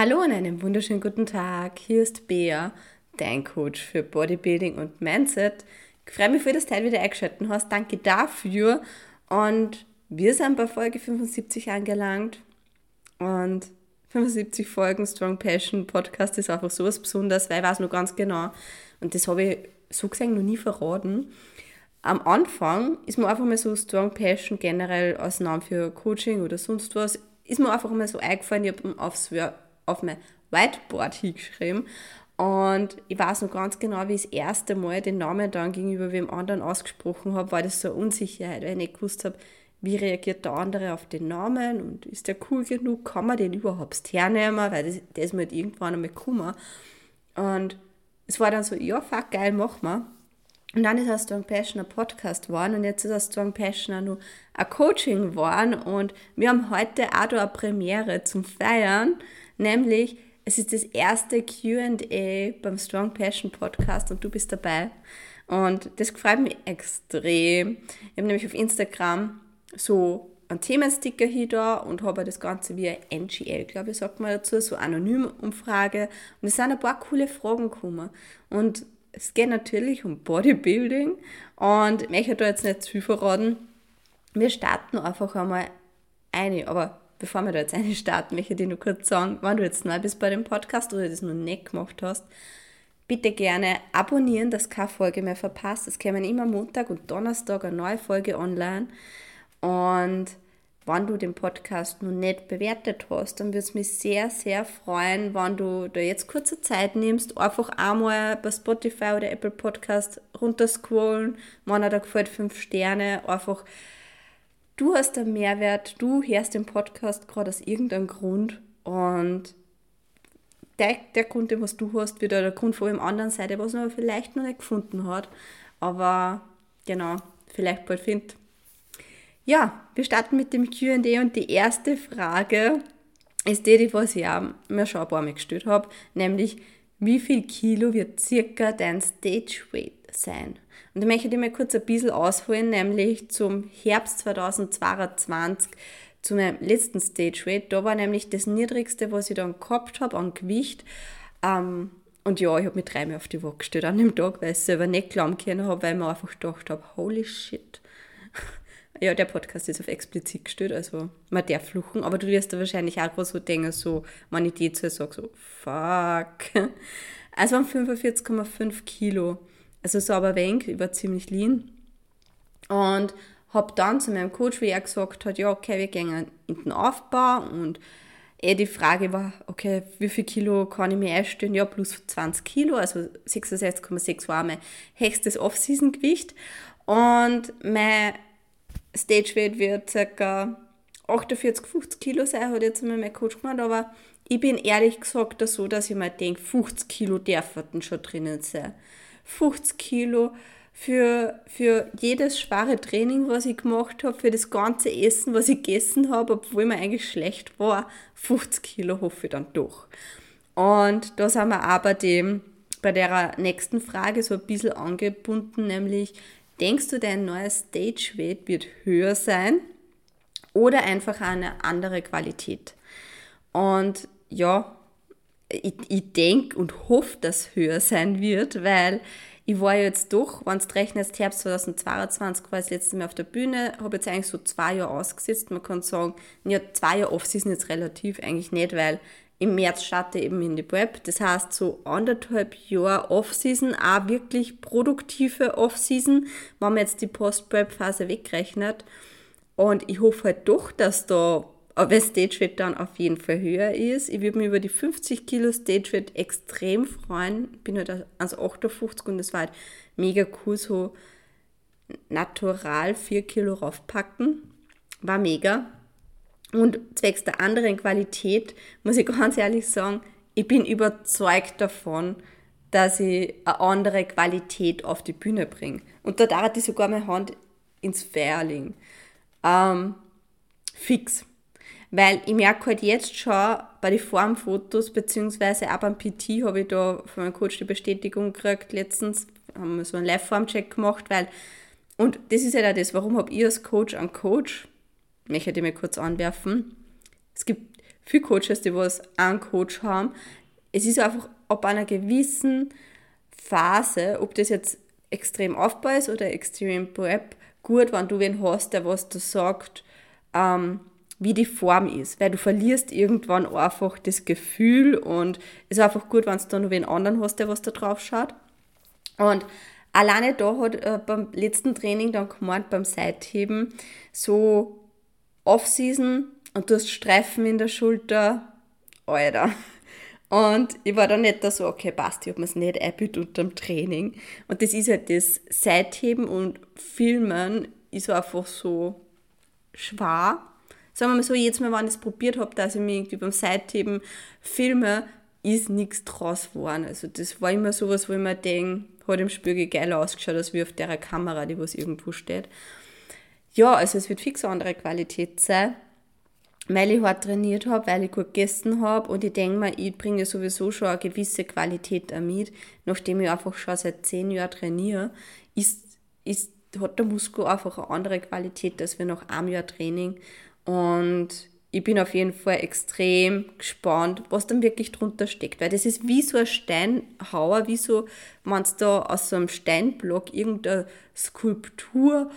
Hallo und einen wunderschönen guten Tag. Hier ist Bea, dein Coach für Bodybuilding und Mindset. Ich freue mich, für das Teil wieder eingeschaltet hast. Danke dafür. Und wir sind bei Folge 75 angelangt. Und 75 Folgen Strong Passion Podcast ist einfach sowas Besonderes, weil ich weiß noch ganz genau. Und das habe ich so gesehen noch nie verraten. Am Anfang ist mir einfach mal so Strong Passion generell als Name für Coaching oder sonst was, ist mir einfach mal so eingefallen, ich habe aufs auf mein Whiteboard hingeschrieben. Und ich weiß noch ganz genau, wie ich das erste Mal den Namen dann gegenüber wem anderen ausgesprochen habe, war das so eine Unsicherheit, weil ich nicht gewusst habe, wie reagiert der andere auf den Namen und ist der cool genug, kann man den überhaupt hernehmen, weil das, ist mir halt irgendwann einmal gekommen. Und es war dann so, ja, fuck, geil, mach mal. Und dann ist aus Strong Passion ein Podcast geworden und jetzt ist aus Strong Passion auch noch ein Coaching geworden und wir haben heute auch da eine Premiere zum Feiern nämlich es ist das erste QA beim Strong Passion Podcast und du bist dabei. Und das freut mich extrem. Ich habe nämlich auf Instagram so einen Themensticker hier da und habe das Ganze via NGL, glaube ich, sagt man dazu, so anonym Umfrage. Und es sind ein paar coole Fragen gekommen. Und es geht natürlich um Bodybuilding und ich möchte da jetzt nicht zu viel verraten. Wir starten einfach einmal eine, aber bevor wir da jetzt eine starten, möchte ich dir nur kurz sagen, wenn du jetzt neu bist bei dem Podcast oder das noch nicht gemacht hast, bitte gerne abonnieren, dass keine Folge mehr verpasst. Es kommen immer Montag und Donnerstag eine neue Folge online. Und wenn du den Podcast noch nicht bewertet hast, dann würde es mich sehr, sehr freuen, wenn du da jetzt kurze Zeit nimmst, einfach einmal bei Spotify oder Apple Podcast runterscrollen, wenn er da gefällt, fünf Sterne, einfach du hast einen Mehrwert, du hörst den Podcast gerade aus irgendeinem Grund und der, der Grund, den was du hast, wird der Grund von dem anderen Seite, was man vielleicht noch nicht gefunden hat, aber genau, vielleicht bald findet. Ja, wir starten mit dem Q&A und die erste Frage ist die, die ich auch mir schon ein paar Mal gestellt habe, nämlich wie viel Kilo wird circa dein Stage Weight sein? Und da möchte ich mal kurz ein bisschen ausholen, nämlich zum Herbst 2022, zu meinem letzten Stage Weight. Da war nämlich das niedrigste, was ich dann gehabt habe an Gewicht. Ähm, und ja, ich habe mich dreimal auf die Waage gestellt an dem Tag, weil ich selber nicht glauben können habe, weil ich mir einfach gedacht habe, holy shit. ja, der Podcast ist auf explizit gestellt, also man darf fluchen, aber du wirst da wahrscheinlich auch so denken, so, wenn ich die zu sage, so, fuck. Also waren 45,5 Kilo. Also so aber wenig, ich war ziemlich lean. Und habe dann zu meinem Coach, wie er gesagt hat, ja, okay, wir gehen in den Aufbau und eh die Frage war, okay, wie viel Kilo kann ich mir einstellen? Ja, plus 20 Kilo, also 66,6 war mein höchstes Off-Season-Gewicht. Und mein Stage-Weight wird ca. 48, 50 Kilo sein, hat jetzt einmal mein Coach gemacht, aber ich bin ehrlich gesagt so, dass ich mir denke, 50 Kilo dürfen schon drinnen sein. 50 Kilo für, für jedes schwere Training, was ich gemacht habe, für das ganze Essen, was ich gegessen habe, obwohl mir eigentlich schlecht war, 50 Kilo hoffe ich dann doch. Und da sind wir aber dem, bei der nächsten Frage so ein bisschen angebunden, nämlich, denkst du, dein neuer Stage-Weight wird höher sein oder einfach eine andere Qualität? Und ja, ich, ich denke und hoffe, dass höher sein wird, weil ich war jetzt doch, wenn du rechnest, Herbst 2022 war das letzte Mal auf der Bühne, habe jetzt eigentlich so zwei Jahre ausgesetzt. Man kann sagen, ja, zwei Jahre Off-Season jetzt relativ eigentlich nicht, weil im März starte ich eben in die Prep. Das heißt, so anderthalb Jahre Off-Season, auch wirklich produktive Off-Season, wenn man jetzt die Post-Prep-Phase wegrechnet. Und ich hoffe halt doch, dass da aber Stageweight dann auf jeden Fall höher ist. Ich würde mich über die 50 Kilo Stageweight extrem freuen. Ich bin halt ans 58 und es war halt mega cool, so natural 4 Kilo raufpacken. War mega. Und zwecks der anderen Qualität muss ich ganz ehrlich sagen, ich bin überzeugt davon, dass ich eine andere Qualität auf die Bühne bringe. Und da darf ich sogar meine Hand ins legen. Ähm, fix. Weil ich merke halt jetzt schon bei den Formfotos, beziehungsweise auch beim PT habe ich da von meinem Coach die Bestätigung gekriegt. Letztens haben wir so einen Live-Form-Check gemacht, weil, und das ist ja auch das, warum habe ich als Coach einen Coach, möchte ich mal kurz anwerfen. Es gibt viele Coaches, die was einen Coach haben. Es ist einfach ab einer gewissen Phase, ob das jetzt extrem Aufbau ist oder extrem Prep, gut, wenn du wen hast, der was du sagt, ähm, wie die Form ist, weil du verlierst irgendwann einfach das Gefühl und es ist einfach gut, wenn du da noch wen anderen hast, der was da drauf schaut. Und alleine da hat äh, beim letzten Training dann gemeint, beim Seitheben, so Off-Season und du hast Streifen in der Schulter, Alter. Und ich war dann nicht da so, okay, passt, ich habe mir es nicht eingebildet unter dem Training. Und das ist halt das Seitheben und Filmen ist einfach so schwer. Sagen wir mal so, jetzt Mal, wenn ich es probiert habe, dass ich mich irgendwie beim Seitheben filme, ist nichts draus geworden. Also das war immer sowas, wo ich mir denke, hat im Spiegel geil ausgeschaut, als wie auf der Kamera, die was irgendwo steht. Ja, also es wird fix eine andere Qualität sein weil ich hart trainiert habe, weil ich gut gegessen habe und ich denke mir, ich bringe sowieso schon eine gewisse Qualität mit, nachdem ich einfach schon seit zehn Jahren trainiere, ist, ist, hat der Muskel einfach eine andere Qualität als wir nach einem Jahr Training und ich bin auf jeden Fall extrem gespannt, was dann wirklich drunter steckt, weil das ist wie so ein Steinhauer, wie so, wenn du da aus so einem Steinblock irgendeine Skulptur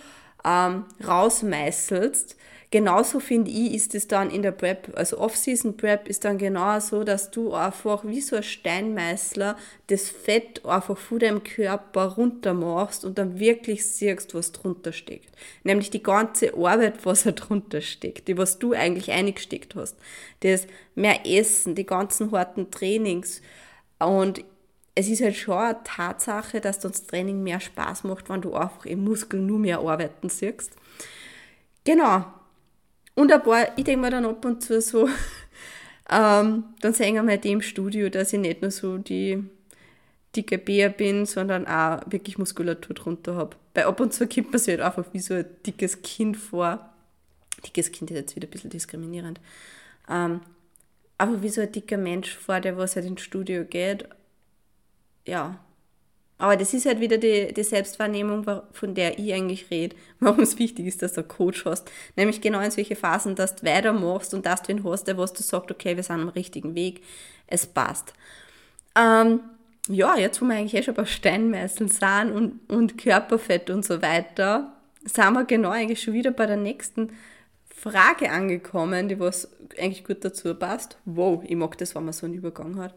ähm, rausmeißelst, genauso finde ich, ist es dann in der Prep, also Off-Season Prep ist dann genau so, dass du einfach wie so ein Steinmeißler das Fett einfach von deinem Körper runter machst und dann wirklich siehst, was drunter steckt. Nämlich die ganze Arbeit, was da drunter steckt, die was du eigentlich eingesteckt hast. Das mehr Essen, die ganzen harten Trainings und es ist halt schon eine Tatsache, dass das Training mehr Spaß macht, wenn du einfach im Muskel nur mehr arbeiten siehst. Genau, und ein paar, ich denke mir dann ab und zu so, ähm, dann sehen wir mal dem Studio, dass ich nicht nur so die dicke Bär bin, sondern auch wirklich Muskulatur drunter habe. Weil ab und zu kommt man sich halt einfach wie so ein dickes Kind vor. Dickes Kind ist jetzt wieder ein bisschen diskriminierend. Ähm, einfach wie so ein dicker Mensch vor, der was halt ins Studio geht. Ja, aber das ist halt wieder die, die Selbstwahrnehmung, von der ich eigentlich rede, warum es wichtig ist, dass du einen Coach hast. Nämlich genau in solche Phasen, dass du weitermachst und dass du ihn hast, der was du sagst, okay, wir sind am richtigen Weg, es passt. Ähm, ja, jetzt wo wir eigentlich eh schon bei Steinmeißeln sind und, und Körperfett und so weiter, sind wir genau eigentlich schon wieder bei der nächsten Frage angekommen, die was eigentlich gut dazu passt. Wow, ich mag das, wenn man so einen Übergang hat.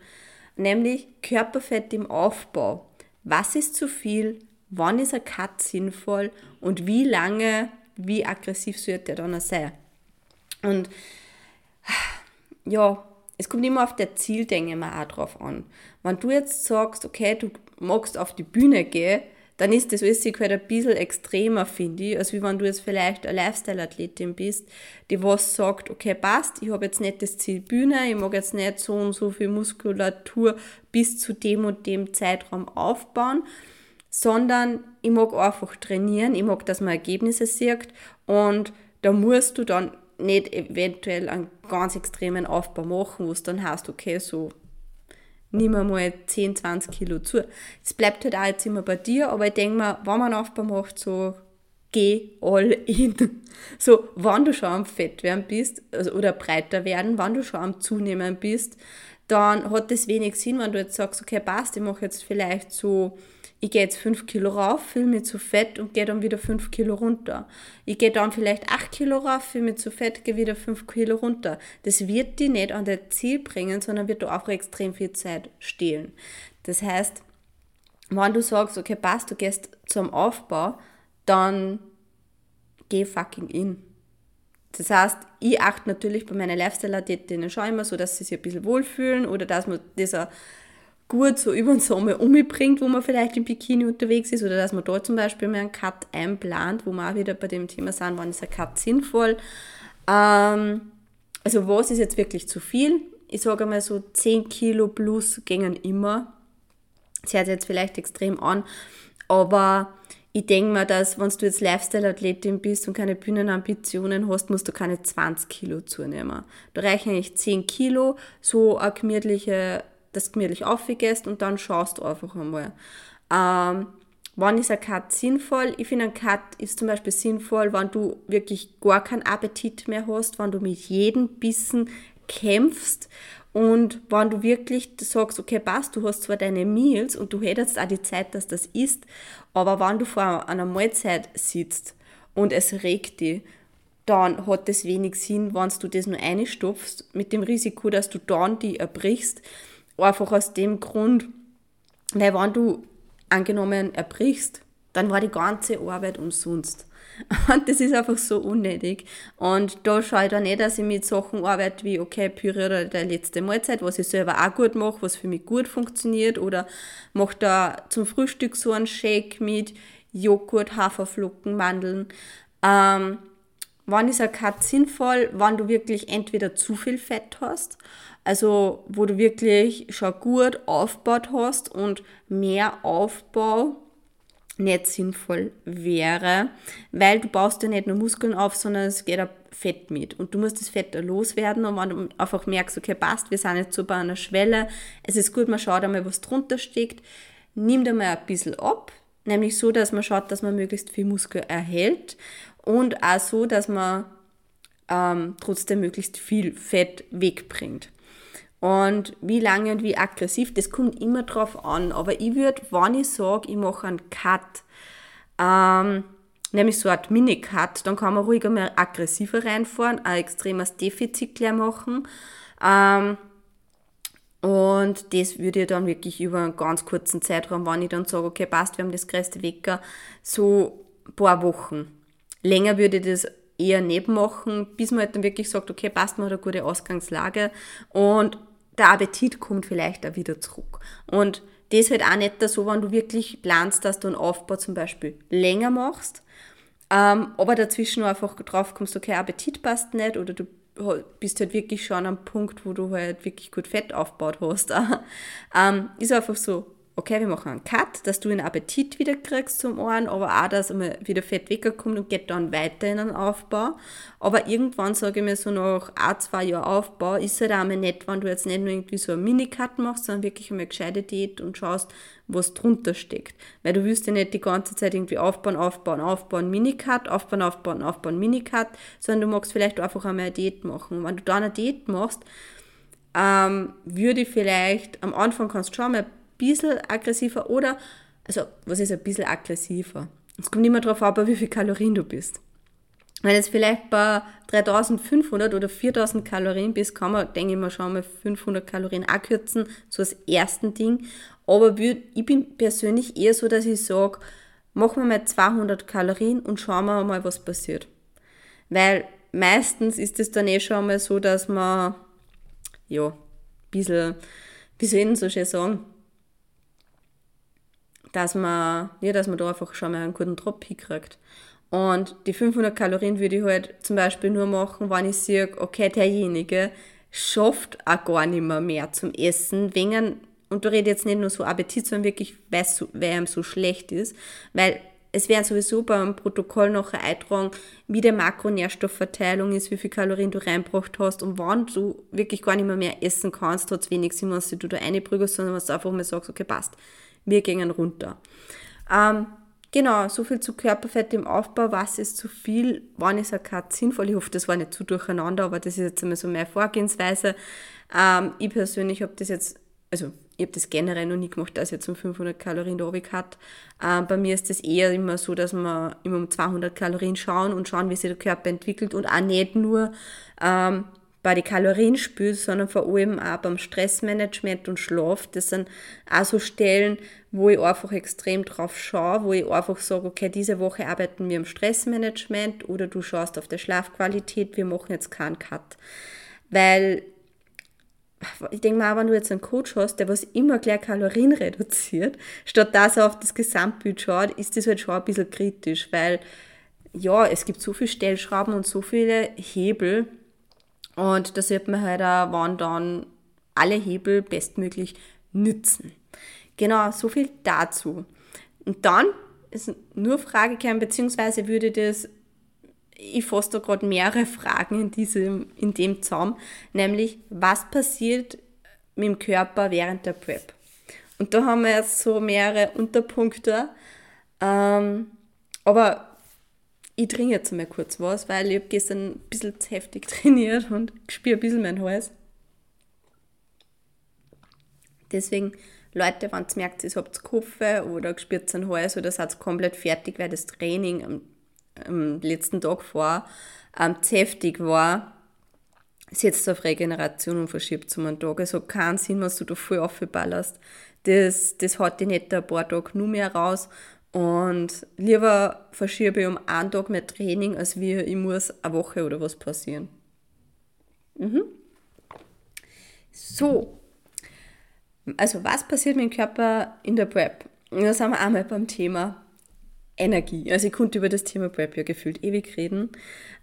Nämlich Körperfett im Aufbau was ist zu viel, wann ist ein Cut sinnvoll und wie lange, wie aggressiv sollte er dann sein. Und ja, es kommt immer auf der Zieldenke mal auch drauf an. Wenn du jetzt sagst, okay, du magst auf die Bühne gehen, dann ist das alles halt ein bisschen extremer, finde ich, als wie wenn du jetzt vielleicht eine Lifestyle-Athletin bist, die was sagt, okay, passt, ich habe jetzt nicht das Ziel Bühne, ich mag jetzt nicht so und so viel Muskulatur bis zu dem und dem Zeitraum aufbauen, sondern ich mag einfach trainieren, ich mag, dass man Ergebnisse sieht und da musst du dann nicht eventuell einen ganz extremen Aufbau machen, wo es dann heißt, okay, so nimm mal 10, 20 Kilo zu. Es bleibt halt auch jetzt immer bei dir, aber ich denke mir, wenn man Aufbau macht, so geh all in. So, wenn du schon am Fett werden bist also, oder breiter werden, wenn du schon am Zunehmen bist, dann hat das wenig Sinn, wenn du jetzt sagst, okay, passt, ich mache jetzt vielleicht so ich gehe jetzt 5 Kilo rauf, fühle mich zu fett und gehe dann wieder 5 Kilo runter. Ich gehe dann vielleicht 8 Kilo rauf, fühle mich zu fett, gehe wieder 5 Kilo runter. Das wird die nicht an das Ziel bringen, sondern wird da auch extrem viel Zeit stehlen. Das heißt, wenn du sagst, okay, passt, du gehst zum Aufbau, dann geh fucking in. Das heißt, ich achte natürlich bei meinen Lifestyle-Athletinnen schon immer so, dass sie sich ein bisschen wohlfühlen oder dass man dieser gut so über den Sommer umbringt, wo man vielleicht im Bikini unterwegs ist oder dass man dort zum Beispiel mal einen Cut einplant, wo wir auch wieder bei dem Thema sind, wann ist ein Cut sinnvoll. Ähm, also was ist jetzt wirklich zu viel? Ich sage mal so 10 Kilo plus gingen immer. Das hört sich jetzt vielleicht extrem an, aber ich denke mir, dass wenn du jetzt Lifestyle-Athletin bist und keine Bühnenambitionen hast, musst du keine 20 Kilo zunehmen. Da reichen eigentlich 10 Kilo, so eine gemütliche das gemütlich aufgehst und dann schaust du einfach einmal. Ähm, wann ist ein Cut sinnvoll? Ich finde, ein Cut ist zum Beispiel sinnvoll, wenn du wirklich gar keinen Appetit mehr hast, wenn du mit jedem Bissen kämpfst und wenn du wirklich sagst, okay, passt, du hast zwar deine Meals und du hättest auch die Zeit, dass das isst, aber wenn du vor einer Mahlzeit sitzt und es regt dich, dann hat es wenig Sinn, wenn du das nur einstopfst, mit dem Risiko, dass du dann die erbrichst. Einfach aus dem Grund, weil wenn du angenommen erbrichst, dann war die ganze Arbeit umsonst. Und das ist einfach so unnötig. Und da schaue ich dann nicht, dass ich mit Sachen arbeite wie, okay, Püree oder der letzte Mahlzeit, was ich selber auch gut mache, was für mich gut funktioniert, oder mache da zum Frühstück so einen Shake mit Joghurt, Haferflocken, Mandeln. Ähm, wann ist ein Cut sinnvoll? Wann du wirklich entweder zu viel Fett hast, also wo du wirklich schon gut aufgebaut hast und mehr Aufbau nicht sinnvoll wäre, weil du baust ja nicht nur Muskeln auf, sondern es geht auch Fett mit. Und du musst das Fett loswerden und wenn du einfach merkst, okay, passt, wir sind jetzt so bei einer Schwelle, es ist gut, man schaut einmal, was drunter steckt, nimm da mal ein bisschen ab, nämlich so, dass man schaut, dass man möglichst viel Muskel erhält und auch so, dass man ähm, trotzdem möglichst viel Fett wegbringt. Und wie lange und wie aggressiv, das kommt immer drauf an. Aber ich würde, wenn ich sage, ich mache einen Cut, ähm, nämlich so eine Art Mini-Cut, dann kann man ruhig einmal aggressiver reinfahren, ein extremes Defizit gleich machen. Ähm, und das würde ich dann wirklich über einen ganz kurzen Zeitraum, wenn ich dann sage, okay, passt, wir haben das größte Wecker, so ein paar Wochen. Länger würde ich das eher nicht machen, bis man halt dann wirklich sagt, okay, passt, man hat eine gute Ausgangslage. Und der Appetit kommt vielleicht auch wieder zurück. Und das halt auch nicht so, wenn du wirklich planst, dass du einen Aufbau zum Beispiel länger machst, ähm, aber dazwischen einfach drauf kommst, okay, Appetit passt nicht oder du bist halt wirklich schon am Punkt, wo du halt wirklich gut Fett aufgebaut hast. ähm, ist einfach so, okay, wir machen einen Cut, dass du den Appetit wieder kriegst zum Ohren, aber auch, dass einmal wieder Fett wegkommt und geht dann weiter in den Aufbau. Aber irgendwann sage ich mir so nach ein, zwei Jahren Aufbau, ist halt einmal nett, wenn du jetzt nicht nur irgendwie so einen Mini-Cut machst, sondern wirklich einmal gescheite Diät und schaust, was drunter steckt. Weil du willst ja nicht die ganze Zeit irgendwie aufbauen, aufbauen, aufbauen, Mini-Cut, aufbauen, aufbauen, aufbauen, Mini-Cut, sondern du magst vielleicht einfach einmal eine Diät machen. Und wenn du da eine Diät machst, ähm, würde ich vielleicht, am Anfang kannst du schon mal bisschen aggressiver oder, also was ist ein bisschen aggressiver? Es kommt immer darauf an, wie viel Kalorien du bist. Wenn jetzt vielleicht bei 3500 oder 4000 Kalorien bist, kann man, denke ich mal, schon mal 500 Kalorien abkürzen, so als ersten Ding. Aber ich bin persönlich eher so, dass ich sage, machen wir mal 200 Kalorien und schauen wir mal, was passiert. Weil meistens ist es dann eh schon mal so, dass man, ja, ein bisschen, wie soll ich denn so schön sagen, dass man, ja, dass man da einfach schon mal einen guten Drop hinkriegt. Und die 500 Kalorien würde ich halt zum Beispiel nur machen, wenn ich sehe, okay, derjenige schafft auch gar nicht mehr, mehr zum Essen, wegen, und da rede ich jetzt nicht nur so Appetit, sondern wirklich, weil ihm so schlecht ist, weil es werden sowieso beim Protokoll nachher eintragen, wie die Makronährstoffverteilung ist, wie viel Kalorien du reinbracht hast und wann du wirklich gar nicht mehr, mehr essen kannst, hat es wenig Sinn, wenn du da reinprügelst, sondern was du einfach mal sagst, okay, passt wir gingen runter. Ähm, genau, so viel zu Körperfett im Aufbau. Was ist zu viel? Wann ist ein Cut sinnvoll? Ich hoffe, das war nicht zu durcheinander, aber das ist jetzt einmal so meine Vorgehensweise. Ähm, ich persönlich habe das jetzt, also ich habe das generell noch nie gemacht, dass ich jetzt um 500 Kalorien da hat. Ähm, bei mir ist das eher immer so, dass wir immer um 200 Kalorien schauen und schauen, wie sich der Körper entwickelt und auch nicht nur ähm, bei den Kalorien spürst, sondern vor allem auch beim Stressmanagement und Schlaf. Das sind auch so Stellen, wo ich einfach extrem drauf schaue, wo ich einfach sage, okay, diese Woche arbeiten wir im Stressmanagement oder du schaust auf der Schlafqualität, wir machen jetzt keinen Cut. Weil ich denke mal, wenn du jetzt einen Coach hast, der was immer gleich Kalorien reduziert, statt dass er auf das Gesamtbild schaut, ist das halt schon ein bisschen kritisch, weil ja, es gibt so viele Stellschrauben und so viele Hebel, und da sieht man halt auch, wann dann alle Hebel bestmöglich nützen. Genau, so viel dazu. Und dann ist nur Frage gekommen, beziehungsweise würde das, ich fasse da gerade mehrere Fragen in, diesem, in dem zusammen, nämlich, was passiert mit dem Körper während der Prep? Und da haben wir jetzt so mehrere Unterpunkte. Ähm, aber ich trinke jetzt mal kurz was, weil ich habe gestern ein bisschen zu heftig trainiert und spüre ein bisschen meinen Hals. Deswegen, Leute, wenn ihr merkt, ihr habt Kopfe oder spürt einen Hals oder seid komplett fertig, weil das Training am, am letzten Tag vor ähm, zu heftig war, setzt auf Regeneration und verschiebt zum einen Tag. Also keinen Sinn, was du da voll aufballerst. Das, das hat dich nicht ein paar Tage nur mehr raus. Und lieber verschiebe ich um einen Tag mehr Training, als wie ich muss eine Woche oder was passieren. Mhm. So. Also, was passiert mit dem Körper in der Prep? Da sind wir einmal beim Thema Energie. Also, ich konnte über das Thema Prep ja gefühlt ewig reden.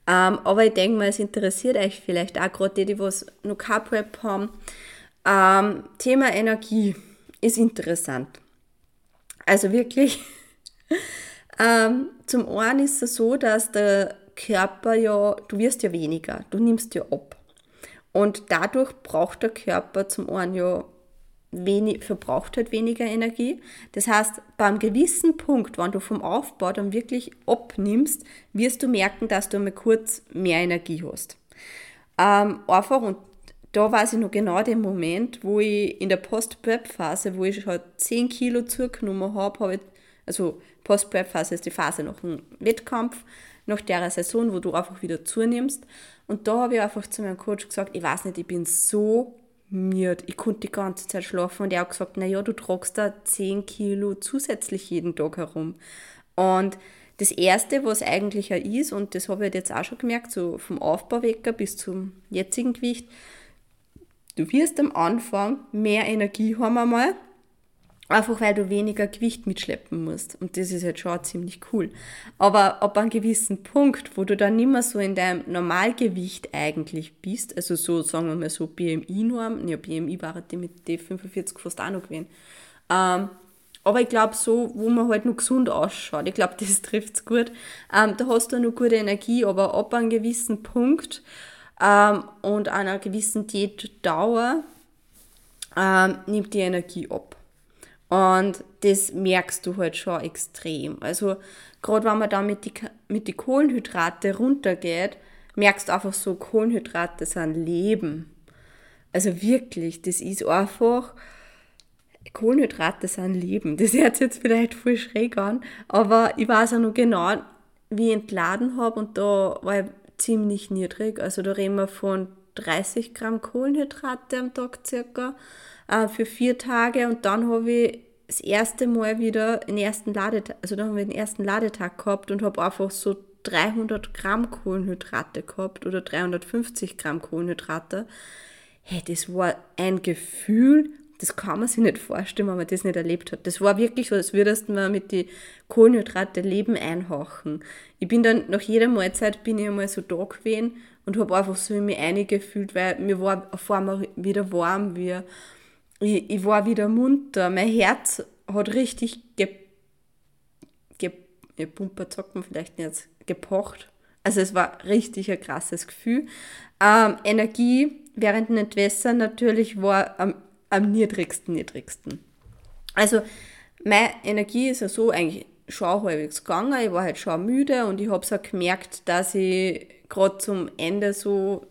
Ähm, aber ich denke mal, es interessiert euch vielleicht auch gerade die, die was noch kein Prep haben. Ähm, Thema Energie ist interessant. Also wirklich, ähm, zum einen ist es so, dass der Körper ja, du wirst ja weniger, du nimmst ja ab. Und dadurch braucht der Körper zum einen ja wenig, verbraucht halt weniger Energie. Das heißt, beim gewissen Punkt, wenn du vom Aufbau dann wirklich abnimmst, wirst du merken, dass du einmal kurz mehr Energie hast. Ähm, einfach, und da weiß ich noch genau den Moment, wo ich in der Post-Prep-Phase, wo ich schon 10 Kilo zugenommen habe, habe ich, also Post-Prep-Phase ist die Phase nach dem Wettkampf, nach der Saison, wo du einfach wieder zunimmst. Und da habe ich einfach zu meinem Coach gesagt, ich weiß nicht, ich bin so miert. Ich konnte die ganze Zeit schlafen und er hat gesagt, naja, du tragst da 10 Kilo zusätzlich jeden Tag herum. Und das Erste, was eigentlich ja ist, und das habe ich jetzt auch schon gemerkt, so vom Aufbauwecker bis zum jetzigen Gewicht, du wirst am Anfang mehr Energie haben einmal, Einfach weil du weniger Gewicht mitschleppen musst. Und das ist jetzt schon ziemlich cool. Aber ab einem gewissen Punkt, wo du dann nicht mehr so in deinem Normalgewicht eigentlich bist, also so, sagen wir mal so BMI-Norm, ja, BMI war die mit D45 fast auch noch gewesen. Ähm, aber ich glaube so, wo man halt noch gesund ausschaut, ich glaube, das trifft es gut. Ähm, da hast du noch gute Energie, aber ab einem gewissen Punkt ähm, und einer gewissen Diätdauer ähm, nimmt die Energie ab. Und das merkst du halt schon extrem. Also gerade wenn man da mit die, mit die Kohlenhydrate runtergeht, merkst du einfach so, Kohlenhydrate sind Leben. Also wirklich, das ist einfach, Kohlenhydrate sind Leben. Das hört sich jetzt vielleicht voll schräg an, aber ich weiß auch noch genau, wie ich entladen habe und da war ich ziemlich niedrig. Also da reden wir von 30 Gramm Kohlenhydrate am Tag circa äh, für vier Tage und dann habe ich das erste Mal wieder den ersten Ladetag, also dann haben den ersten Ladetag gehabt und habe einfach so 300 Gramm Kohlenhydrate gehabt oder 350 Gramm Kohlenhydrate. Hey, das war ein Gefühl, das kann man sich nicht vorstellen, wenn man das nicht erlebt hat. Das war wirklich so, als würdest du mit die Kohlenhydrate Leben einhauchen. Ich bin dann nach jeder Mahlzeit bin ich einmal so da gewesen und habe einfach so in mich eingefühlt, weil mir war auf einmal wieder warm, wie ich, ich war wieder munter. Mein Herz hat richtig ge, ge, gepumpert, sagt man vielleicht nicht, gepocht. Also es war richtig ein krasses Gefühl. Ähm, Energie während den Entwässern natürlich war am, am niedrigsten, niedrigsten. Also meine Energie ist ja so eigentlich schon halbwegs gegangen. Ich war halt schon müde und ich habe es auch gemerkt, dass ich gerade zum Ende so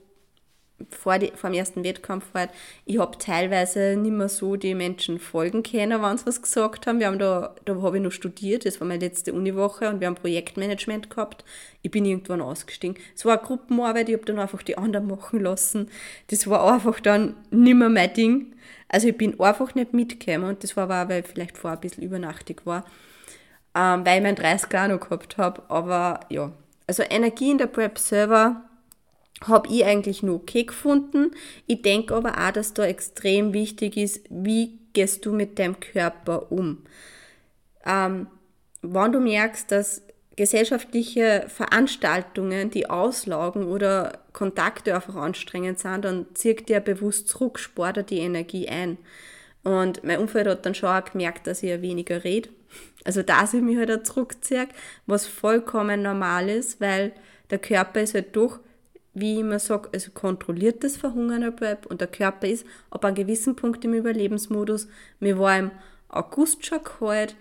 vor, die, vor dem ersten Wettkampf halt, ich habe teilweise nicht mehr so die Menschen folgen können, wenn sie was gesagt haben. Wir haben da, da habe ich noch studiert, das war meine letzte Uniwoche und wir haben Projektmanagement gehabt. Ich bin irgendwann ausgestiegen. Es war eine Gruppenarbeit, ich habe dann einfach die anderen machen lassen. Das war einfach dann nicht mehr mein Ding. Also ich bin einfach nicht mitgekommen und das war aber auch, weil ich vielleicht vorher ein bisschen übernachtig war, ähm, weil ich meinen 30 auch noch gehabt habe. Aber ja, also Energie in der Prep selber habe ich eigentlich nur okay gefunden. Ich denke aber auch, dass da extrem wichtig ist, wie gehst du mit deinem Körper um. Ähm, wenn du merkst, dass gesellschaftliche Veranstaltungen, die auslagen oder Kontakte einfach anstrengend sind, dann zieht dir bewusst zurück, spart die Energie ein. Und mein Umfeld hat dann schon auch gemerkt, dass ich ja weniger rede. Also dass ich mich halt auch zurückziehe, was vollkommen normal ist, weil der Körper ist halt doch wie ich immer sage, also kontrolliertes Verhungern bleibt und der Körper ist ab einem gewissen Punkt im Überlebensmodus. Mir war im August schon kalt,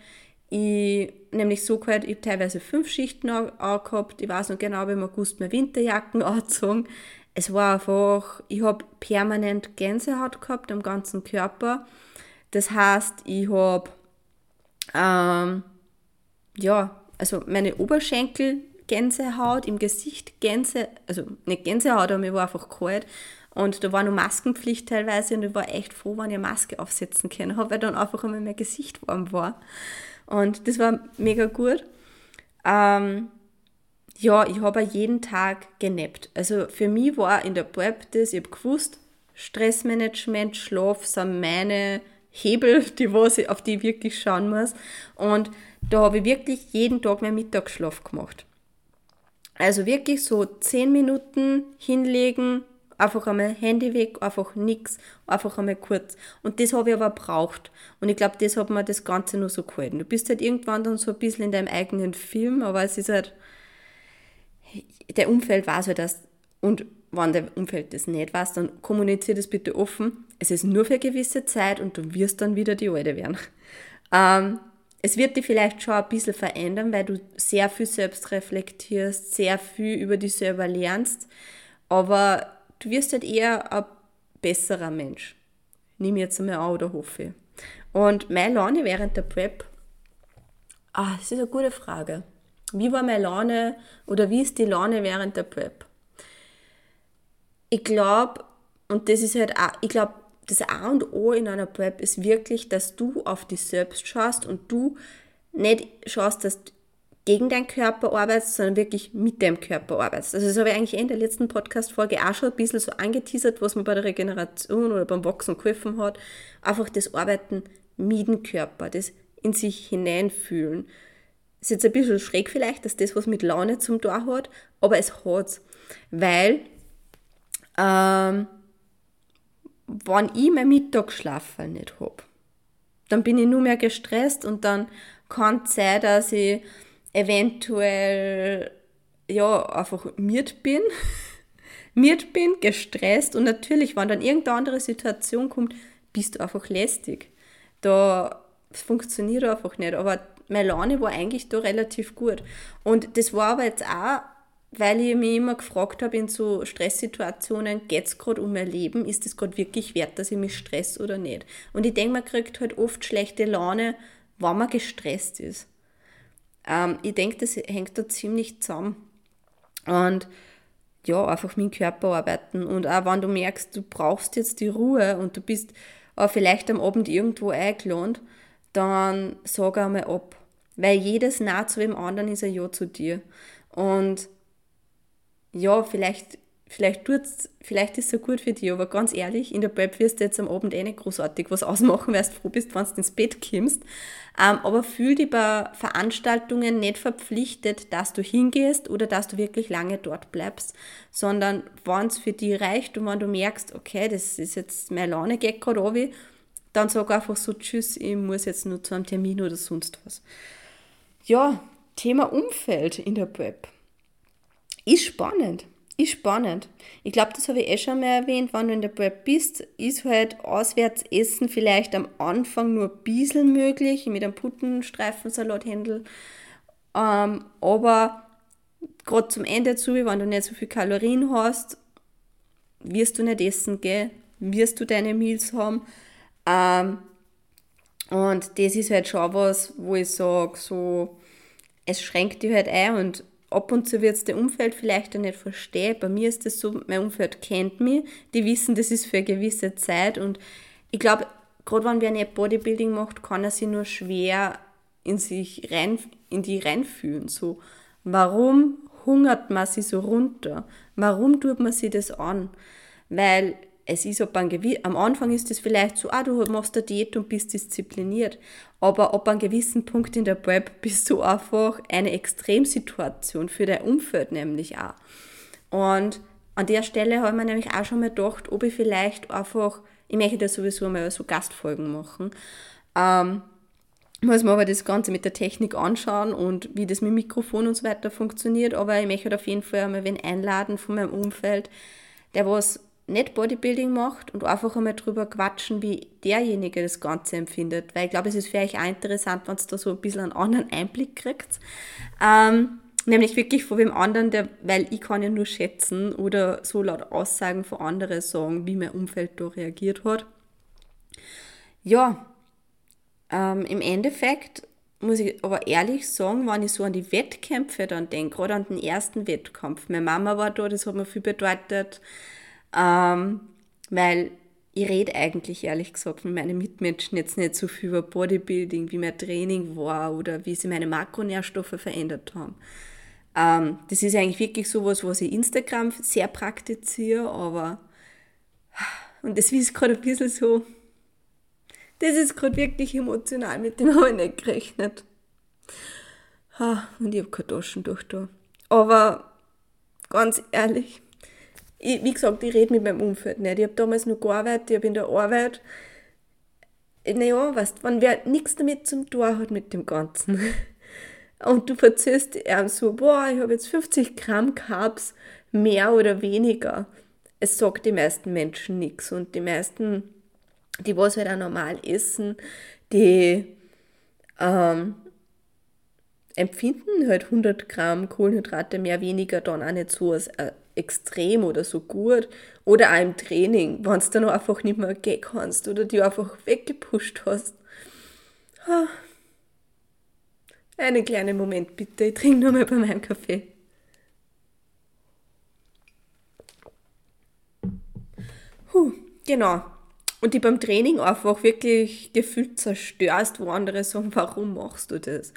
ich nämlich so gehabt, ich habe teilweise fünf Schichten angehabt. Ich weiß noch genau, wie im August meine Winterjacken angezogen. Es war einfach, ich habe permanent Gänsehaut gehabt am ganzen Körper. Das heißt, ich habe, ähm, ja, also meine Oberschenkel Gänsehaut, im Gesicht Gänse, also nicht Gänsehaut, aber mir war einfach kalt. Und da war noch Maskenpflicht teilweise und ich war echt froh, wenn ich eine Maske aufsetzen können weil dann einfach einmal mein Gesicht warm war. Und das war mega gut. Ähm, ja, ich habe jeden Tag genappt. Also für mich war in der Prep das, ich habe gewusst, Stressmanagement, Schlaf sind meine Hebel, die was auf die ich wirklich schauen muss. Und da habe ich wirklich jeden Tag meinen Mittagsschlaf gemacht. Also wirklich so 10 Minuten hinlegen, einfach einmal Handy weg, einfach nix, einfach einmal kurz. Und das habe ich aber braucht. Und ich glaube, das hat mir das Ganze nur so gehalten. Du bist halt irgendwann dann so ein bisschen in deinem eigenen Film, aber es ist halt, der Umfeld weiß halt das. Und wenn der Umfeld das nicht weiß, dann kommuniziere das bitte offen. Es ist nur für eine gewisse Zeit und du wirst dann wieder die Alte werden. Ähm, es wird dich vielleicht schon ein bisschen verändern, weil du sehr viel selbst reflektierst, sehr viel über dich selber lernst, aber du wirst halt eher ein besserer Mensch. Nimm jetzt einmal an oder hoffe ich. Und meine Laune während der Prep, ah, das ist eine gute Frage. Wie war meine Laune oder wie ist die Laune während der Prep? Ich glaube, und das ist halt auch, ich glaube, das A und O in einer Prep ist wirklich, dass du auf dich selbst schaust und du nicht schaust, dass du gegen deinen Körper arbeitest, sondern wirklich mit deinem Körper arbeitest. Also das habe ich eigentlich in der letzten Podcast-Folge auch schon ein bisschen so angeteasert, was mir bei der Regeneration oder beim Wachsen geholfen hat. Einfach das Arbeiten mit dem Körper, das in sich hineinfühlen. Ist jetzt ein bisschen schräg vielleicht, dass das was mit Laune zum Tor hat, aber es hat's. Weil ähm, wenn ich mein Mittagsschlaf nicht habe, dann bin ich nur mehr gestresst und dann kann es sein, dass ich eventuell ja einfach miert bin, miert bin, gestresst und natürlich, wenn dann irgendeine andere Situation kommt, bist du einfach lästig. Da funktioniert einfach nicht, aber meine Laune war eigentlich da relativ gut. Und das war aber jetzt auch weil ich mich immer gefragt habe in so Stresssituationen, geht es gerade um mein Leben? Ist es gerade wirklich wert, dass ich mich stress oder nicht? Und ich denke, man kriegt halt oft schlechte Laune, wenn man gestresst ist. Ähm, ich denke, das hängt da ziemlich zusammen. Und ja, einfach mit dem Körper arbeiten. Und auch wenn du merkst, du brauchst jetzt die Ruhe und du bist auch vielleicht am Abend irgendwo eingeladen, dann sag einmal ab. Weil jedes Nah zu dem anderen ist ein Ja zu dir. Und ja, vielleicht, vielleicht tut's, vielleicht ist es so gut für dich, aber ganz ehrlich, in der Prep wirst du jetzt am Abend eh nicht großartig was ausmachen, weil du froh bist, wenn du ins Bett kommst. Ähm, aber fühl dich bei Veranstaltungen nicht verpflichtet, dass du hingehst oder dass du wirklich lange dort bleibst, sondern wenn es für dich reicht und wenn du merkst, okay, das ist jetzt meine Laune geht gerade runter, dann sag einfach so, tschüss, ich muss jetzt nur zu einem Termin oder sonst was. Ja, Thema Umfeld in der Prep. Ist spannend. Ist spannend. Ich glaube, das habe ich eh schon mal erwähnt, wenn du in der Prep bist, ist halt Auswärtsessen vielleicht am Anfang nur ein bisschen möglich, mit einem Puttenstreifensalat-Händel. Ähm, aber gerade zum Ende zu, wenn du nicht so viel Kalorien hast, wirst du nicht essen gehen, wirst du deine Meals haben. Ähm, und das ist halt schon was, wo ich sage, so, es schränkt dich halt ein und ab und zu wird es der Umfeld vielleicht auch nicht verstehen. Bei mir ist es so, mein Umfeld kennt mich, die wissen, das ist für eine gewisse Zeit und ich glaube, gerade wenn wer nicht Bodybuilding macht, kann er sich nur schwer in sich rein, in die reinfühlen. So, warum hungert man sich so runter? Warum tut man sich das an? Weil es ist ab einem am Anfang ist es vielleicht so, ah, du machst eine Diät und bist diszipliniert. Aber ab einem gewissen Punkt in der Prep bist du einfach eine Extremsituation für dein Umfeld nämlich auch. Und an der Stelle habe ich mir nämlich auch schon mal gedacht, ob ich vielleicht einfach, ich möchte da sowieso mal so Gastfolgen machen, ähm, muss man aber das Ganze mit der Technik anschauen und wie das mit Mikrofon und so weiter funktioniert. Aber ich möchte auf jeden Fall einmal wen einladen von meinem Umfeld, der was nicht Bodybuilding macht und einfach einmal drüber quatschen, wie derjenige das Ganze empfindet. Weil ich glaube, es ist für euch auch interessant, wenn ihr da so ein bisschen einen anderen Einblick kriegt. Ähm, nämlich wirklich von wem anderen, der, weil ich kann ja nur schätzen oder so laut Aussagen von anderen sagen, wie mein Umfeld da reagiert hat. Ja, ähm, im Endeffekt muss ich aber ehrlich sagen, wenn ich so an die Wettkämpfe dann denke, gerade an den ersten Wettkampf. Meine Mama war da, das hat mir viel bedeutet, ähm, weil ich rede eigentlich ehrlich gesagt mit meinen Mitmenschen jetzt nicht so viel über Bodybuilding, wie mein Training war oder wie sie meine Makronährstoffe verändert haben. Ähm, das ist eigentlich wirklich sowas, was ich Instagram sehr praktiziere, aber und das ist gerade ein bisschen so, das ist gerade wirklich emotional, mit dem habe ich nicht gerechnet. Und ich habe keine Taschentuch da. Aber ganz ehrlich, ich, wie gesagt, ich rede mit meinem Umfeld nicht. Ich habe damals nur gearbeitet, ich habe in der Arbeit, naja, weißt wenn wer nichts damit zum Tor hat mit dem Ganzen. Und du erzählst ihm so, boah, ich habe jetzt 50 Gramm Carbs mehr oder weniger, es sagt die meisten Menschen nichts und die meisten die was halt auch normal essen, die ähm, empfinden halt 100 Gramm Kohlenhydrate mehr weniger dann auch nicht so als äh, extrem oder so gut. Oder auch im Training, wenn du dann einfach nicht mehr gehen kannst oder die einfach weggepusht hast. Ah. Einen kleinen Moment bitte, ich trinke nur mal bei meinem Kaffee. Huh, genau und die beim Training einfach wirklich gefühlt zerstörst, wo andere sagen, warum machst du das?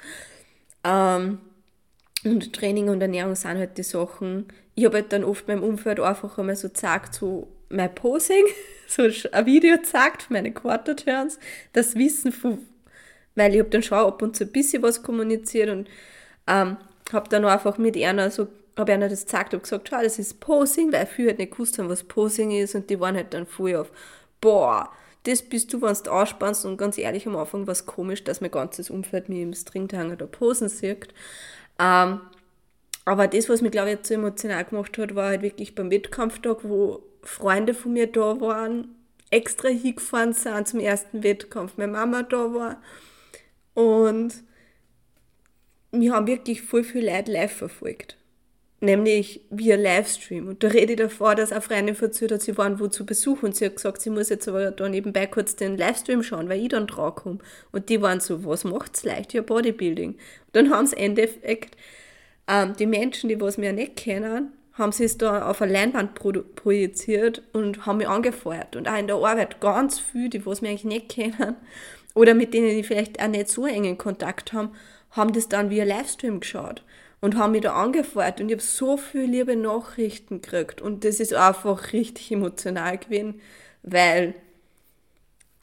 Ähm, und Training und Ernährung sind halt die Sachen. Ich habe halt dann oft meinem Umfeld einfach einmal so gesagt, so mein Posing, so ein Video gezeigt meine Quarter Turns, das Wissen von, weil ich habe dann schon ab und zu ein bisschen was kommuniziert und ähm, habe dann einfach mit einer so habe einer das gezeigt und gesagt, schau, das ist Posing, weil viele halt nicht gewusst haben, was Posing ist und die waren halt dann voll auf boah, das bist du, wenn du ausspannst und ganz ehrlich, am Anfang war es komisch, dass mein ganzes Umfeld mir im Stringtanger da Posen sieht. Ähm, aber das, was mich, glaube ich, so emotional gemacht hat, war halt wirklich beim Wettkampftag, wo Freunde von mir da waren, extra hingefahren sind zum ersten Wettkampf, meine Mama da war und wir haben wirklich voll viel Leute live verfolgt nämlich via Livestream. Und da rede ich davor, dass eine Freundin verzögert hat, sie waren wo zu Besuch und sie hat gesagt, sie muss jetzt aber da nebenbei kurz den Livestream schauen, weil ich dann dran komme. Und die waren so, was macht's leicht? Ja, Bodybuilding. Und dann haben sie im Endeffekt ähm, die Menschen, die was mir nicht kennen, haben sie es da auf eine Leinwand pro projiziert und haben mich angefeuert. Und auch in der Arbeit ganz viel, die was mir eigentlich nicht kennen oder mit denen die vielleicht auch nicht so engen Kontakt haben, haben das dann via Livestream geschaut und haben mich da angefeuert. Und ich habe so viele liebe Nachrichten gekriegt. Und das ist einfach richtig emotional gewesen, weil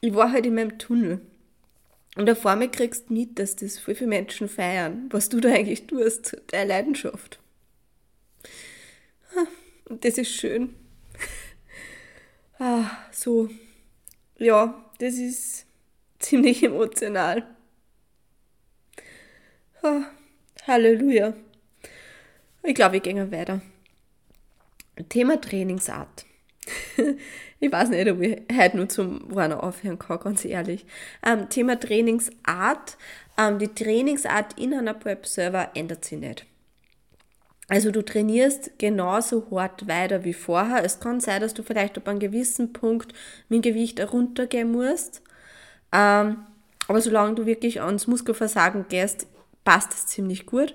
ich war halt in meinem Tunnel und vor mir kriegst du mit, dass das viele Menschen feiern, was du da eigentlich tust, deine Leidenschaft. Und das ist schön. Ah, so, ja, das ist ziemlich emotional. Ah, Halleluja. Ich glaube, wir gehen weiter. Thema Trainingsart. ich weiß nicht, ob ich heute nur zum Warner aufhören kann, ganz ehrlich. Ähm, Thema Trainingsart. Ähm, die Trainingsart in einer Prep-Server ändert sich nicht. Also du trainierst genauso hart weiter wie vorher. Es kann sein, dass du vielleicht ab einem gewissen Punkt mit dem Gewicht runtergehen musst. Ähm, aber solange du wirklich ans Muskelversagen gehst, passt es ziemlich gut.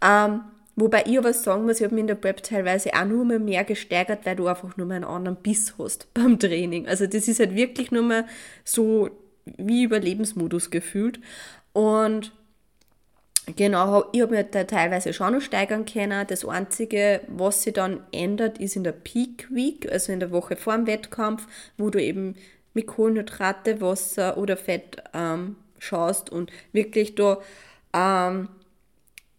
Ähm, Wobei ich aber sagen muss, ich habe mich in der Prep teilweise auch nur mehr, mehr gesteigert, weil du einfach nur mehr einen anderen Biss hast beim Training. Also das ist halt wirklich nur mehr so wie Überlebensmodus gefühlt. Und genau, ich habe mich da teilweise schon noch steigern können. Das Einzige, was sich dann ändert, ist in der Peak Week, also in der Woche vor dem Wettkampf, wo du eben mit Kohlenhydrate, Wasser oder Fett ähm, schaust und wirklich da ähm,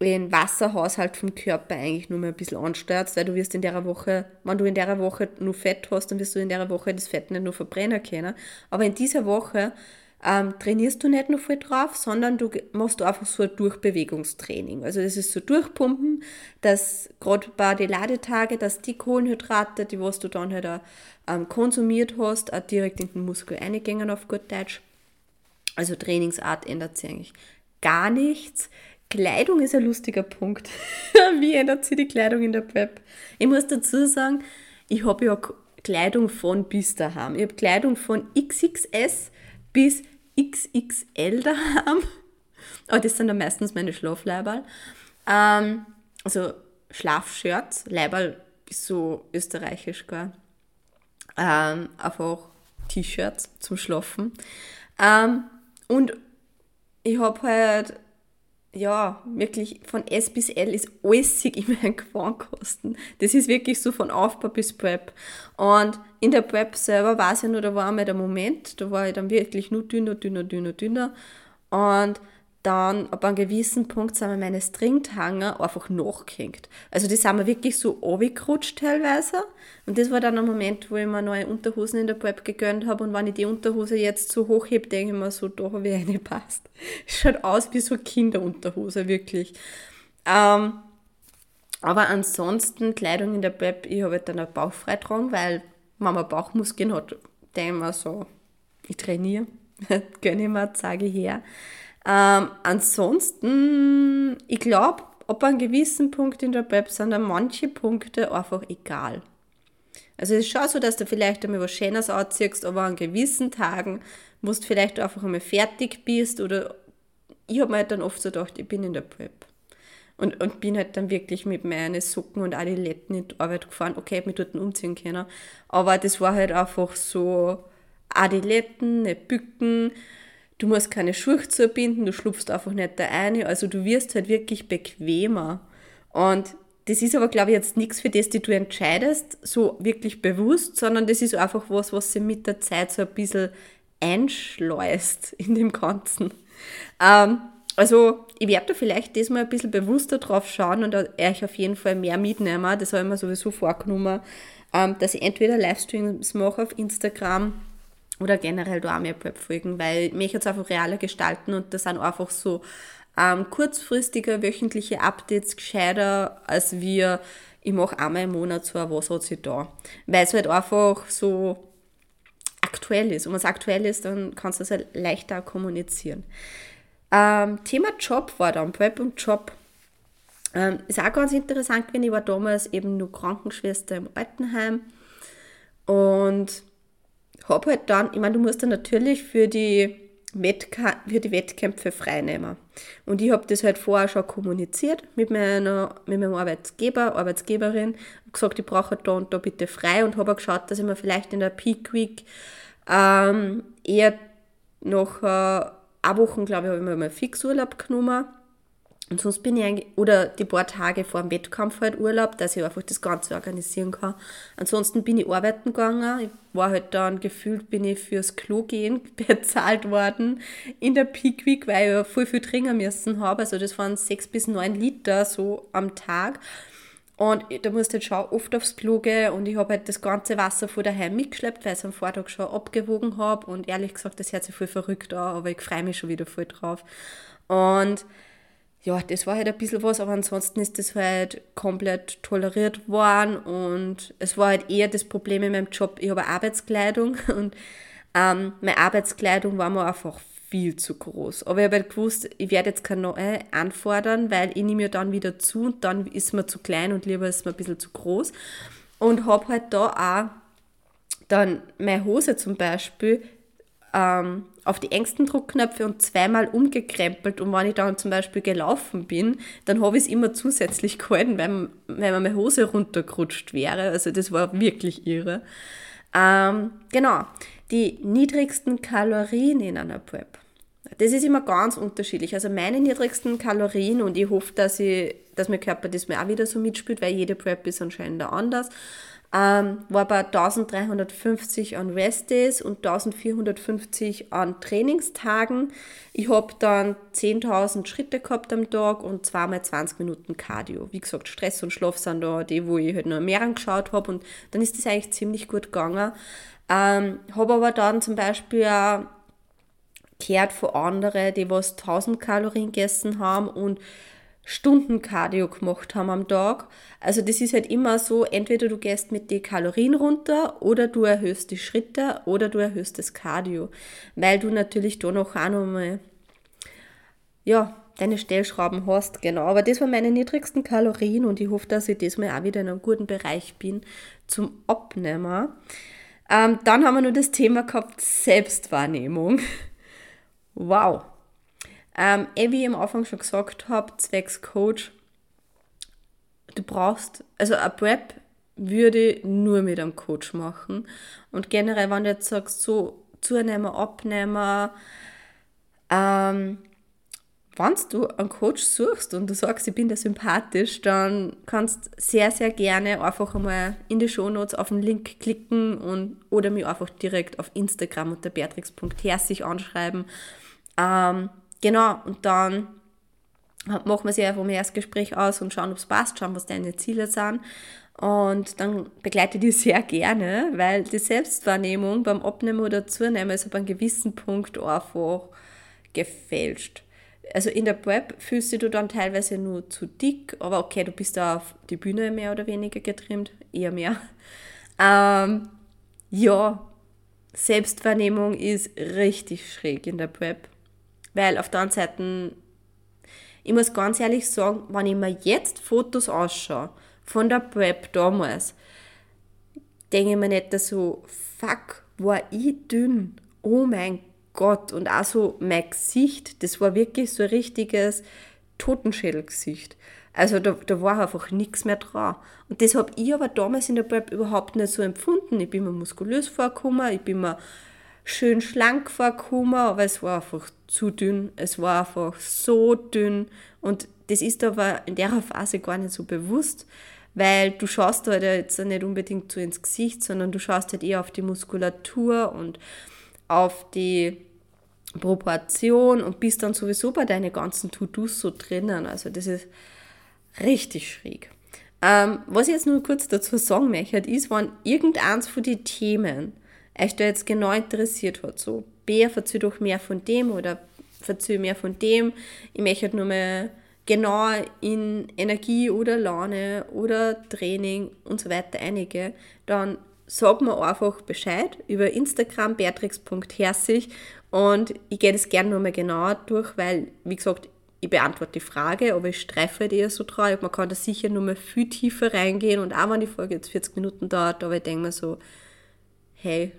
den Wasserhaushalt vom Körper eigentlich nur mal ein bisschen ansteuerst, weil du wirst in der Woche, wenn du in der Woche nur Fett hast, dann wirst du in der Woche das Fett nicht nur verbrennen können. Aber in dieser Woche ähm, trainierst du nicht nur viel drauf, sondern du machst du einfach so ein Durchbewegungstraining. Also das ist so Durchpumpen, dass gerade bei den Ladetage, dass die Kohlenhydrate, die was du dann halt auch, ähm, konsumiert hast, auch direkt in den Muskel eingängen auf gut Deutsch. Also Trainingsart ändert sich eigentlich gar nichts. Kleidung ist ein lustiger Punkt. Wie ändert sich die Kleidung in der Prep? Ich muss dazu sagen, ich habe ja Kleidung von bis daheim. Ich habe Kleidung von XXS bis XXL daheim. Aber das sind dann meistens meine Schlafleiberl. Ähm, also Schlafshirts, Leiberl ist so österreichisch gar. Ähm, einfach T-Shirts zum Schlafen. Ähm, und ich habe halt ja, wirklich von S bis L ist alles in meinen Gefahrkosten. Das ist wirklich so von Aufbau bis Prep. Und in der Prep selber war es ja nur, da war einmal der Moment, da war ich dann wirklich nur dünner, dünner, dünner, dünner. Und dann ab einem gewissen Punkt sind mir meine Stringtanger einfach nachgehängt. Also die sind mir wirklich so runtergerutscht teilweise. Und das war dann ein Moment, wo ich mir neue Unterhosen in der Prep gegönnt habe. Und wenn ich die Unterhose jetzt so hochhebe, denke ich mir so, da habe ich eine passt. Schaut aus wie so Kinderunterhose, wirklich. Ähm, aber ansonsten, Kleidung in der Prep, ich habe halt dann auch bauchfrei tragen, weil Mama Bauchmuskeln hat, denke ich mir so, ich trainiere, gönne ich mir, sage ich her. Ähm, ansonsten, ich glaube, ab einem gewissen Punkt in der Prep sind dann manche Punkte einfach egal. Also es ist schon so, dass du vielleicht einmal was Schönes anziehst, aber an gewissen Tagen musst du vielleicht einfach einmal fertig bist oder ich habe mir halt dann oft so gedacht, ich bin in der Prep. Und, und bin halt dann wirklich mit meinen Socken und Adiletten in die Arbeit gefahren. Okay, ich mich dort umziehen können. Aber das war halt einfach so Adiletten, nicht Bücken, du musst keine Schuhe zubinden, du schlupfst einfach nicht da rein. Also du wirst halt wirklich bequemer. Und das ist aber, glaube ich, jetzt nichts, für das die du entscheidest, so wirklich bewusst, sondern das ist einfach was, was sich mit der Zeit so ein bisschen einschleust in dem Ganzen. Ähm, also ich werde da vielleicht diesmal ein bisschen bewusster drauf schauen und euch auf jeden Fall mehr mitnehmen. Das habe ich mir sowieso vorgenommen, ähm, dass ich entweder Livestreams mache auf Instagram oder generell da auch mehr Prep-Folgen, weil mich jetzt einfach realer gestalten und das sind einfach so ähm, kurzfristige wöchentliche Updates gescheiter, als wir, ich mache einmal im Monat so Was hat sie da. Weil es halt einfach so aktuell ist. Und wenn es aktuell ist, dann kannst du es halt leichter kommunizieren. Ähm, Thema Job war dann, Prep und Job. Ähm, ist auch ganz interessant gewesen. Ich war damals eben nur Krankenschwester im Altenheim und habe halt dann, ich meine, du musst dann natürlich für die, Wettka für die Wettkämpfe freinehmen. Und ich habe das halt vorher schon kommuniziert mit, meiner, mit meinem Arbeitsgeber, Arbeitsgeberin, gesagt, ich brauche da und da bitte frei und habe geschaut, dass ich mir vielleicht in der Peak Week ähm, eher noch äh, eine Woche, glaube ich, habe ich mir mal Fixurlaub genommen und sonst bin ich eigentlich, oder die paar Tage vor dem Wettkampf halt Urlaub, dass ich einfach das Ganze organisieren kann. Ansonsten bin ich arbeiten gegangen. Ich war halt dann gefühlt, bin ich fürs Klo gehen bezahlt worden in der Peak Week, weil ich ja voll viel trinken müssen habe. Also das waren sechs bis neun Liter so am Tag. Und da musste ich halt schon oft aufs Klo gehen und ich habe halt das ganze Wasser von daheim mitgeschleppt, weil ich es am Vortag schon abgewogen habe. Und ehrlich gesagt, das hört sich voll verrückt an, aber ich freue mich schon wieder voll drauf. Und ja, das war halt ein bisschen was, aber ansonsten ist das halt komplett toleriert worden und es war halt eher das Problem in meinem Job, ich habe Arbeitskleidung und ähm, meine Arbeitskleidung war mir einfach viel zu groß. Aber ich habe halt gewusst, ich werde jetzt keine neue anfordern, weil ich nehme mir dann wieder zu und dann ist mir zu klein und lieber ist mir ein bisschen zu groß. Und habe halt da auch dann meine Hose zum Beispiel ähm, auf die engsten Druckknöpfe und zweimal umgekrempelt und wenn ich dann zum Beispiel gelaufen bin, dann habe ich es immer zusätzlich gehalten, weil, weil meine Hose runtergerutscht wäre. Also das war wirklich irre. Ähm, genau, die niedrigsten Kalorien in einer Prep. Das ist immer ganz unterschiedlich. Also meine niedrigsten Kalorien und ich hoffe, dass, ich, dass mein Körper das mir auch wieder so mitspielt, weil jede Prep ist anscheinend anders ähm, war bei 1350 an Restdays und 1450 an Trainingstagen. Ich habe dann 10.000 Schritte gehabt am Tag und zweimal 20 Minuten Cardio. Wie gesagt, Stress und Schlaf sind da die, wo ich halt noch mehr angeschaut habe und dann ist das eigentlich ziemlich gut gegangen. Ähm, habe aber dann zum Beispiel auch gehört von anderen, die was 1000 Kalorien gegessen haben und Stunden Cardio gemacht haben am Tag. Also das ist halt immer so, entweder du gehst mit den Kalorien runter oder du erhöhst die Schritte oder du erhöhst das Cardio, weil du natürlich da noch auch nochmal, ja, deine Stellschrauben hast, genau. Aber das waren meine niedrigsten Kalorien und ich hoffe, dass ich diesmal auch wieder in einem guten Bereich bin zum Abnehmen. Ähm, dann haben wir nur das Thema gehabt, Selbstwahrnehmung. Wow. Ähm, eh, wie ich am Anfang schon gesagt habe, zwecks Coach, du brauchst, also ein Prep würde ich nur mit einem Coach machen. Und generell, wenn du jetzt sagst, so Zunehmer, Abnehmer, ähm, wenn du einen Coach suchst und du sagst, ich bin da sympathisch, dann kannst sehr, sehr gerne einfach einmal in die Shownotes auf den Link klicken und, oder mich einfach direkt auf Instagram unter beatrix.herzig anschreiben. Ähm, genau, und dann machen wir sich einfach ein Erstgespräch aus und schauen, ob es passt, schauen, was deine Ziele sind. Und dann begleite ich dich sehr gerne, weil die Selbstwahrnehmung beim Abnehmen oder Zunehmen ist ab einem gewissen Punkt einfach gefälscht also in der Prep fühlst du dann teilweise nur zu dick, aber okay, du bist da auf die Bühne mehr oder weniger getrimmt, eher mehr. Ähm, ja, Selbstwahrnehmung ist richtig schräg in der Prep, weil auf der anderen Seite, ich muss ganz ehrlich sagen, wenn ich mir jetzt Fotos ausschaue von der Prep damals, denke ich mir nicht so, fuck, war ich dünn, oh mein Gott. Und auch so mein Gesicht, das war wirklich so ein richtiges Totenschädelgesicht. Also da, da war einfach nichts mehr dran. Und das habe ich aber damals in der Prep überhaupt nicht so empfunden. Ich bin mir muskulös vorgekommen, ich bin mir schön schlank vorgekommen, aber es war einfach zu dünn. Es war einfach so dünn. Und das ist aber in der Phase gar nicht so bewusst, weil du schaust halt jetzt nicht unbedingt so ins Gesicht, sondern du schaust halt eher auf die Muskulatur und auf die Proportion und bist dann sowieso bei deinen ganzen To-Dos so drinnen. Also das ist richtig schräg. Ähm, was ich jetzt nur kurz dazu sagen möchte, ist, wenn irgendeins von den Themen euch da jetzt genau interessiert hat, so, Bär, verzähl doch mehr von dem oder verzähl mehr von dem, ich möchte halt nur mal genau in Energie oder Laune oder Training und so weiter einige, dann sag mir einfach Bescheid über Instagram beatrix.herzig und ich gehe das gerne nochmal genauer durch, weil, wie gesagt, ich beantworte die Frage, aber ich streife die so drauf. Man kann da sicher nochmal viel tiefer reingehen und auch wenn die Folge jetzt 40 Minuten dauert, aber ich denke mir so, hey,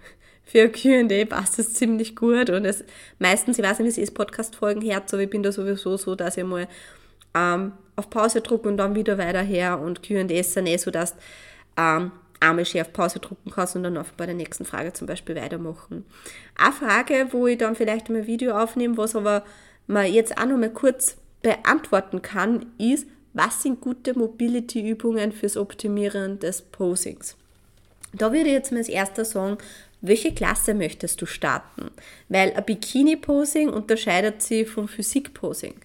für Q&A passt das ziemlich gut und es meistens, ich weiß nicht, wie es ist, Podcast-Folgen herz, aber ich bin da sowieso so, dass ich mal ähm, auf Pause drücke und dann wieder weiter her und Q&A sind eh so, dass ähm, einmal schön auf Pause drucken kannst und dann einfach bei der nächsten Frage zum Beispiel weitermachen. Eine Frage, wo ich dann vielleicht ein Video aufnehme, was aber man jetzt auch noch mal kurz beantworten kann, ist, was sind gute Mobility-Übungen fürs Optimieren des Posings? Da würde ich jetzt mal als erster sagen, welche Klasse möchtest du starten? Weil ein Bikini-Posing unterscheidet sich vom Physik-Posing.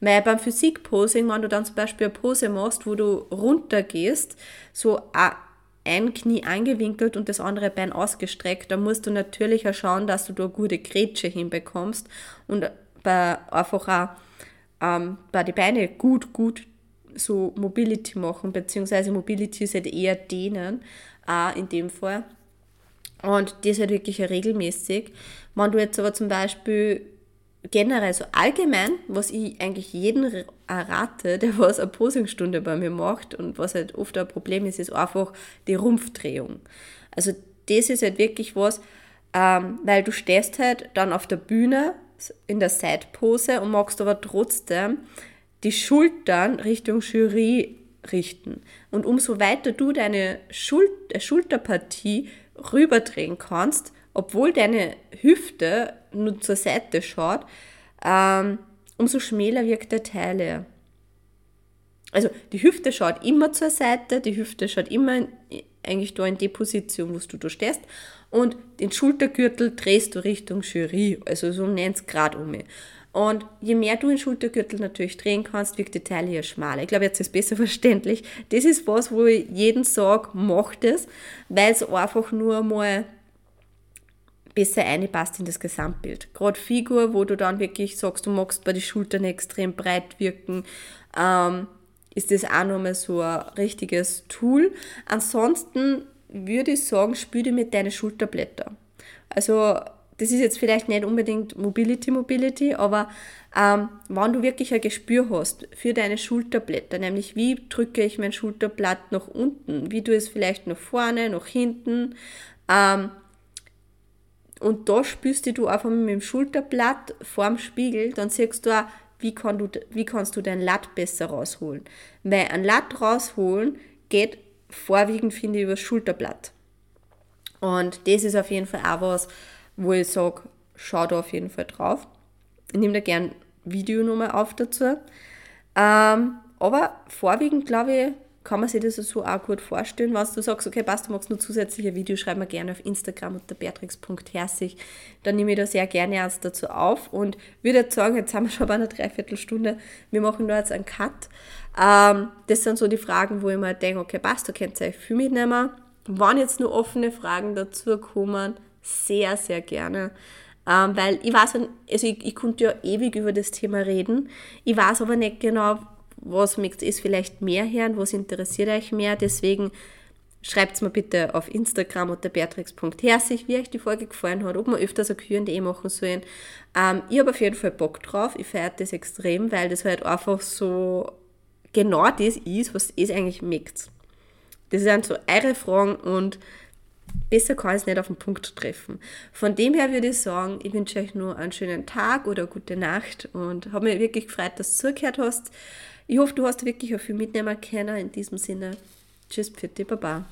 Weil beim Physik-Posing, wenn du dann zum Beispiel eine Pose machst, wo du runtergehst, so ein Knie angewinkelt und das andere Bein ausgestreckt, dann musst du natürlich auch schauen, dass du da eine gute Grätsche hinbekommst und einfach auch ähm, bei die Beine gut, gut so Mobility machen, beziehungsweise Mobility ist halt eher dehnen, auch in dem Fall. Und das halt wirklich regelmäßig. Wenn du jetzt aber zum Beispiel generell so allgemein, was ich eigentlich jeden rate, der was eine Posingstunde bei mir macht und was halt oft ein Problem ist, ist einfach die Rumpfdrehung. Also das ist halt wirklich was, ähm, weil du stehst halt dann auf der Bühne in der Seitpose und magst aber trotzdem die Schultern Richtung Jury richten. Und umso weiter du deine Schul äh, Schulterpartie rüberdrehen kannst, obwohl deine Hüfte nur zur Seite schaut, ähm, umso schmäler wirkt der Teil. Also die Hüfte schaut immer zur Seite, die Hüfte schaut immer in, eigentlich da in die Position, wo du da stehst und den Schultergürtel drehst du Richtung Jury, also so um 90 Grad um. Und je mehr du den Schultergürtel natürlich drehen kannst, wirkt die Teile ja schmaler. Ich glaube, jetzt ist es besser verständlich. Das ist was, wo ich jeden sage, mach das, weil es einfach nur mal besser einpasst in das Gesamtbild. Gerade Figur, wo du dann wirklich sagst, du magst bei den Schultern extrem breit wirken, ähm, ist das auch nochmal so ein richtiges Tool. Ansonsten würde ich sagen, spüre mit deinen Schulterblätter. Also das ist jetzt vielleicht nicht unbedingt Mobility Mobility, aber ähm, wenn du wirklich ein Gespür hast für deine Schulterblätter, nämlich wie drücke ich mein Schulterblatt nach unten, wie du es vielleicht nach vorne, nach hinten, ähm, und da spürst du einfach mit dem Schulterblatt vorm Spiegel, dann siehst du auch, wie, kann du, wie kannst du dein Latt besser rausholen. Weil ein Latt rausholen geht vorwiegend, finde ich, über das Schulterblatt. Und das ist auf jeden Fall auch was, wo ich sage, schau da auf jeden Fall drauf. Ich nehme da gern Video nochmal auf dazu. Ähm, aber vorwiegend, glaube ich, kann man sich das so auch gut vorstellen, wenn du sagst, okay, passt, du magst nur zusätzliche Videos, schreib mir gerne auf Instagram unter beatrix.herzig. Dann nehme ich da sehr gerne eins dazu auf und würde jetzt sagen, jetzt haben wir schon bei einer Dreiviertelstunde, wir machen da jetzt einen Cut. Ähm, das sind so die Fragen, wo ich mir denke, okay, passt, du könnt euch viel mitnehmen. Wenn jetzt nur offene Fragen dazu kommen, sehr, sehr gerne. Ähm, weil ich weiß, also ich, ich konnte ja ewig über das Thema reden. Ich weiß aber nicht genau, was mögt ihr vielleicht mehr hören, was interessiert euch mehr. Deswegen schreibt es mir bitte auf Instagram unter beatrix.herzig, wie euch die Folge gefallen hat, ob wir öfters ein Q&A machen sollen. Ähm, ich habe auf jeden Fall Bock drauf. Ich feiere das extrem, weil das halt einfach so genau das ist, was ihr eigentlich mögt. Das sind so eure Fragen und besser kann ich es nicht auf den Punkt treffen. Von dem her würde ich sagen, ich wünsche euch nur einen schönen Tag oder gute Nacht und habe mich wirklich gefreut, dass du zugehört hast. Ich hoffe, du hast wirklich auch viel mitnehmen können. In diesem Sinne, tschüss, pfiat, baba.